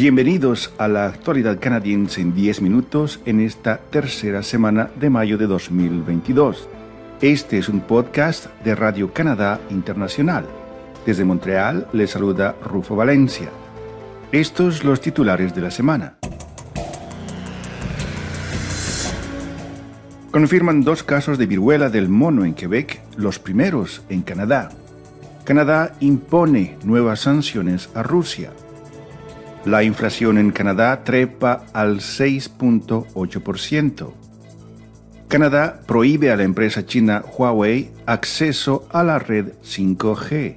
Bienvenidos a la actualidad canadiense en 10 minutos en esta tercera semana de mayo de 2022. Este es un podcast de Radio Canadá Internacional. Desde Montreal les saluda Rufo Valencia. Estos los titulares de la semana. Confirman dos casos de viruela del mono en Quebec, los primeros en Canadá. Canadá impone nuevas sanciones a Rusia. La inflación en Canadá trepa al 6.8%. Canadá prohíbe a la empresa china Huawei acceso a la red 5G.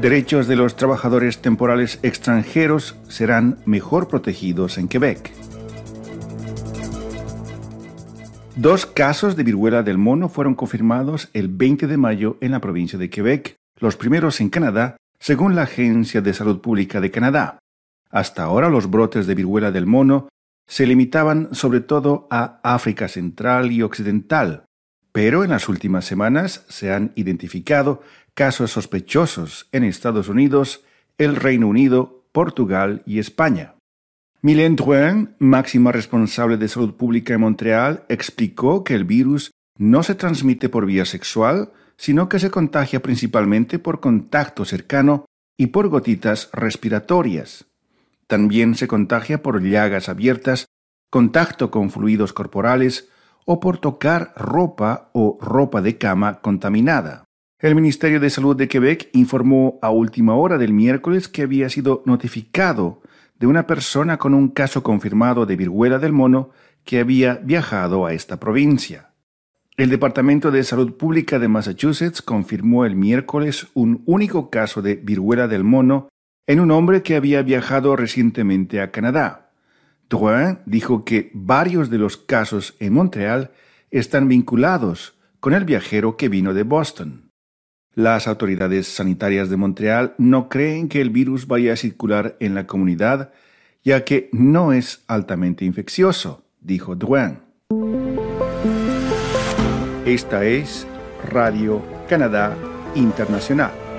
Derechos de los trabajadores temporales extranjeros serán mejor protegidos en Quebec. Dos casos de viruela del mono fueron confirmados el 20 de mayo en la provincia de Quebec, los primeros en Canadá, según la Agencia de Salud Pública de Canadá. Hasta ahora los brotes de viruela del mono se limitaban sobre todo a África Central y Occidental, pero en las últimas semanas se han identificado casos sospechosos en Estados Unidos, el Reino Unido, Portugal y España. Mylène Drouin, máxima responsable de salud pública en Montreal, explicó que el virus no se transmite por vía sexual, sino que se contagia principalmente por contacto cercano y por gotitas respiratorias. También se contagia por llagas abiertas, contacto con fluidos corporales o por tocar ropa o ropa de cama contaminada. El Ministerio de Salud de Quebec informó a última hora del miércoles que había sido notificado de una persona con un caso confirmado de viruela del mono que había viajado a esta provincia. El Departamento de Salud Pública de Massachusetts confirmó el miércoles un único caso de viruela del mono en un hombre que había viajado recientemente a Canadá. Drouin dijo que varios de los casos en Montreal están vinculados con el viajero que vino de Boston. Las autoridades sanitarias de Montreal no creen que el virus vaya a circular en la comunidad, ya que no es altamente infeccioso, dijo Drouin. Esta es Radio Canadá Internacional.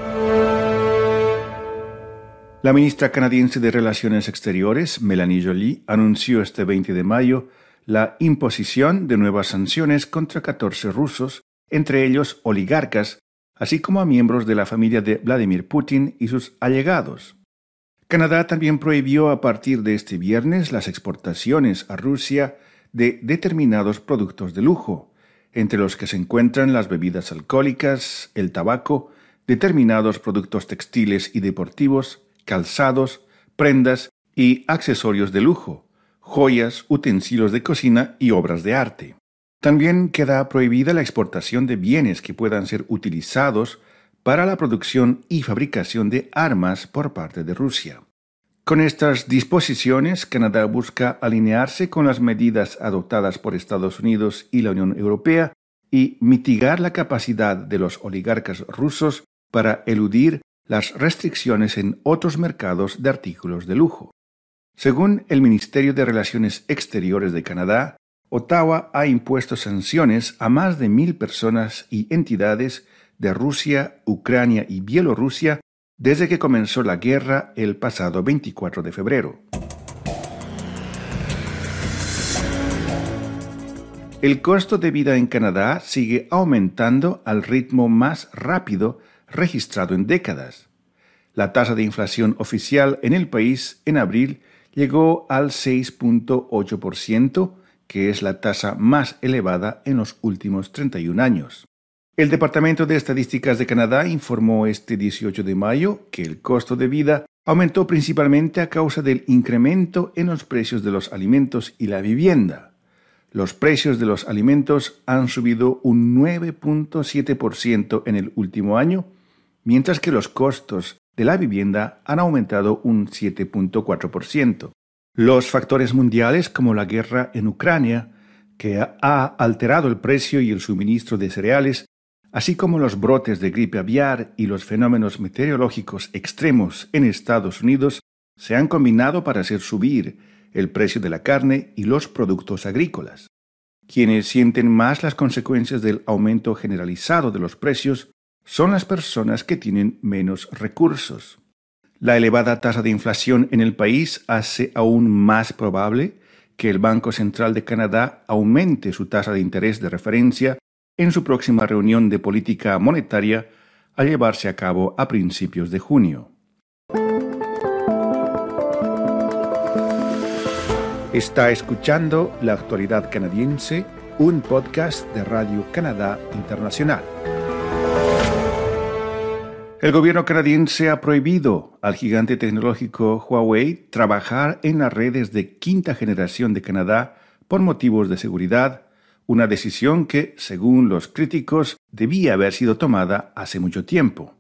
La ministra canadiense de Relaciones Exteriores, Melanie Joly, anunció este 20 de mayo la imposición de nuevas sanciones contra 14 rusos, entre ellos oligarcas así como a miembros de la familia de Vladimir Putin y sus allegados. Canadá también prohibió a partir de este viernes las exportaciones a Rusia de determinados productos de lujo, entre los que se encuentran las bebidas alcohólicas, el tabaco, determinados productos textiles y deportivos, calzados, prendas y accesorios de lujo, joyas, utensilios de cocina y obras de arte. También queda prohibida la exportación de bienes que puedan ser utilizados para la producción y fabricación de armas por parte de Rusia. Con estas disposiciones, Canadá busca alinearse con las medidas adoptadas por Estados Unidos y la Unión Europea y mitigar la capacidad de los oligarcas rusos para eludir las restricciones en otros mercados de artículos de lujo. Según el Ministerio de Relaciones Exteriores de Canadá, Ottawa ha impuesto sanciones a más de mil personas y entidades de Rusia, Ucrania y Bielorrusia desde que comenzó la guerra el pasado 24 de febrero. El costo de vida en Canadá sigue aumentando al ritmo más rápido registrado en décadas. La tasa de inflación oficial en el país en abril llegó al 6.8%, que es la tasa más elevada en los últimos 31 años. El Departamento de Estadísticas de Canadá informó este 18 de mayo que el costo de vida aumentó principalmente a causa del incremento en los precios de los alimentos y la vivienda. Los precios de los alimentos han subido un 9.7% en el último año, mientras que los costos de la vivienda han aumentado un 7.4%. Los factores mundiales como la guerra en Ucrania, que ha alterado el precio y el suministro de cereales, así como los brotes de gripe aviar y los fenómenos meteorológicos extremos en Estados Unidos, se han combinado para hacer subir el precio de la carne y los productos agrícolas. Quienes sienten más las consecuencias del aumento generalizado de los precios son las personas que tienen menos recursos. La elevada tasa de inflación en el país hace aún más probable que el Banco Central de Canadá aumente su tasa de interés de referencia en su próxima reunión de política monetaria a llevarse a cabo a principios de junio. Está escuchando La Actualidad Canadiense, un podcast de Radio Canadá Internacional. El gobierno canadiense ha prohibido al gigante tecnológico Huawei trabajar en las redes de quinta generación de Canadá por motivos de seguridad, una decisión que, según los críticos, debía haber sido tomada hace mucho tiempo.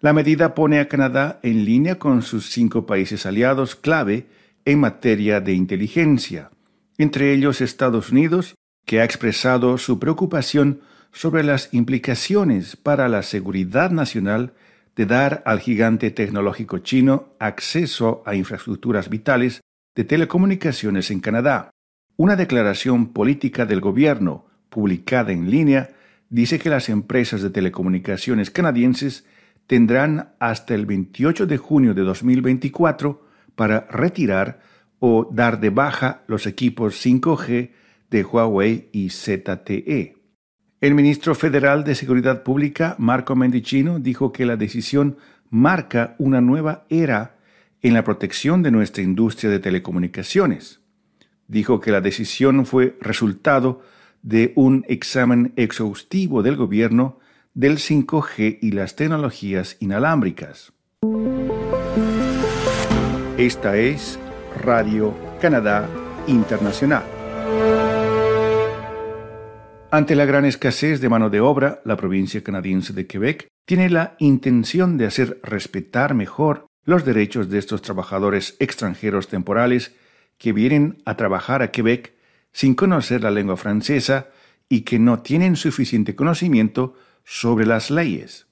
La medida pone a Canadá en línea con sus cinco países aliados clave en materia de inteligencia, entre ellos Estados Unidos, que ha expresado su preocupación sobre las implicaciones para la seguridad nacional de dar al gigante tecnológico chino acceso a infraestructuras vitales de telecomunicaciones en Canadá. Una declaración política del gobierno, publicada en línea, dice que las empresas de telecomunicaciones canadienses tendrán hasta el 28 de junio de 2024 para retirar o dar de baja los equipos 5G de Huawei y ZTE. El ministro federal de Seguridad Pública, Marco Mendicino, dijo que la decisión marca una nueva era en la protección de nuestra industria de telecomunicaciones. Dijo que la decisión fue resultado de un examen exhaustivo del gobierno del 5G y las tecnologías inalámbricas. Esta es Radio Canadá Internacional. Ante la gran escasez de mano de obra, la provincia canadiense de Quebec tiene la intención de hacer respetar mejor los derechos de estos trabajadores extranjeros temporales que vienen a trabajar a Quebec sin conocer la lengua francesa y que no tienen suficiente conocimiento sobre las leyes.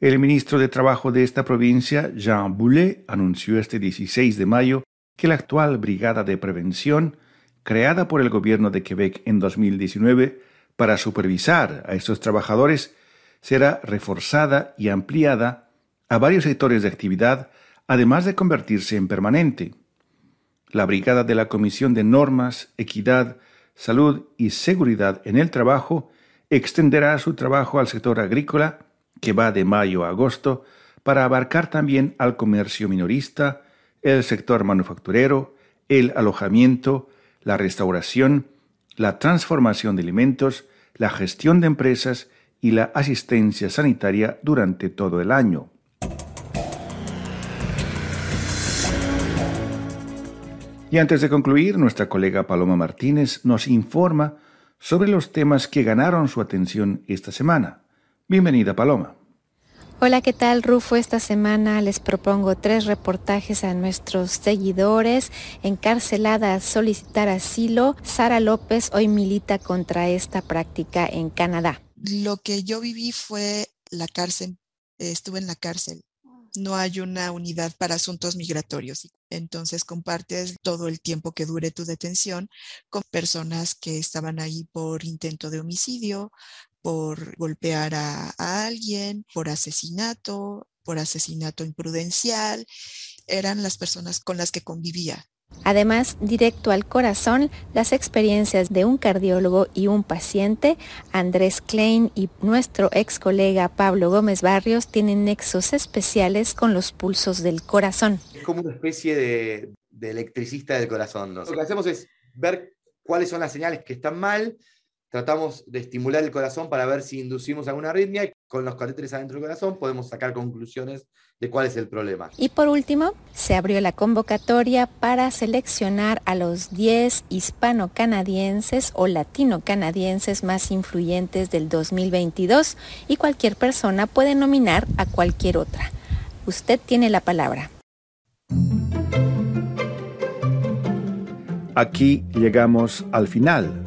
El ministro de Trabajo de esta provincia, Jean Boulet, anunció este 16 de mayo que la actual Brigada de Prevención, creada por el gobierno de Quebec en 2019 para supervisar a estos trabajadores, será reforzada y ampliada a varios sectores de actividad, además de convertirse en permanente. La Brigada de la Comisión de Normas, Equidad, Salud y Seguridad en el Trabajo extenderá su trabajo al sector agrícola, que va de mayo a agosto, para abarcar también al comercio minorista, el sector manufacturero, el alojamiento, la restauración, la transformación de alimentos, la gestión de empresas y la asistencia sanitaria durante todo el año. Y antes de concluir, nuestra colega Paloma Martínez nos informa sobre los temas que ganaron su atención esta semana. Bienvenida, Paloma. Hola, ¿qué tal Rufo? Esta semana les propongo tres reportajes a nuestros seguidores. Encarcelada a solicitar asilo, Sara López hoy milita contra esta práctica en Canadá. Lo que yo viví fue la cárcel, estuve en la cárcel. No hay una unidad para asuntos migratorios. Entonces compartes todo el tiempo que dure tu detención con personas que estaban ahí por intento de homicidio, por golpear a, alguien, por asesinato, por asesinato imprudencial. Eran las personas con las que convivía. Además, directo al corazón, las experiencias de un cardiólogo y un paciente, Andrés Klein y nuestro ex colega Pablo Gómez Barrios tienen nexos especiales con los pulsos del corazón. Es como una especie de, electricista del corazón. Lo que hacemos es ver cuáles son las señales que están mal, tratamos de estimular el corazón para ver si inducimos alguna arritmia y con los catéteres adentro del corazón podemos sacar conclusiones de cuál es el problema. Y por último, se abrió la convocatoria para seleccionar a los 10 hispano-canadienses o latino-canadienses más influyentes del 2022 y cualquier persona puede nominar a cualquier otra. Usted tiene la palabra. Aquí llegamos al final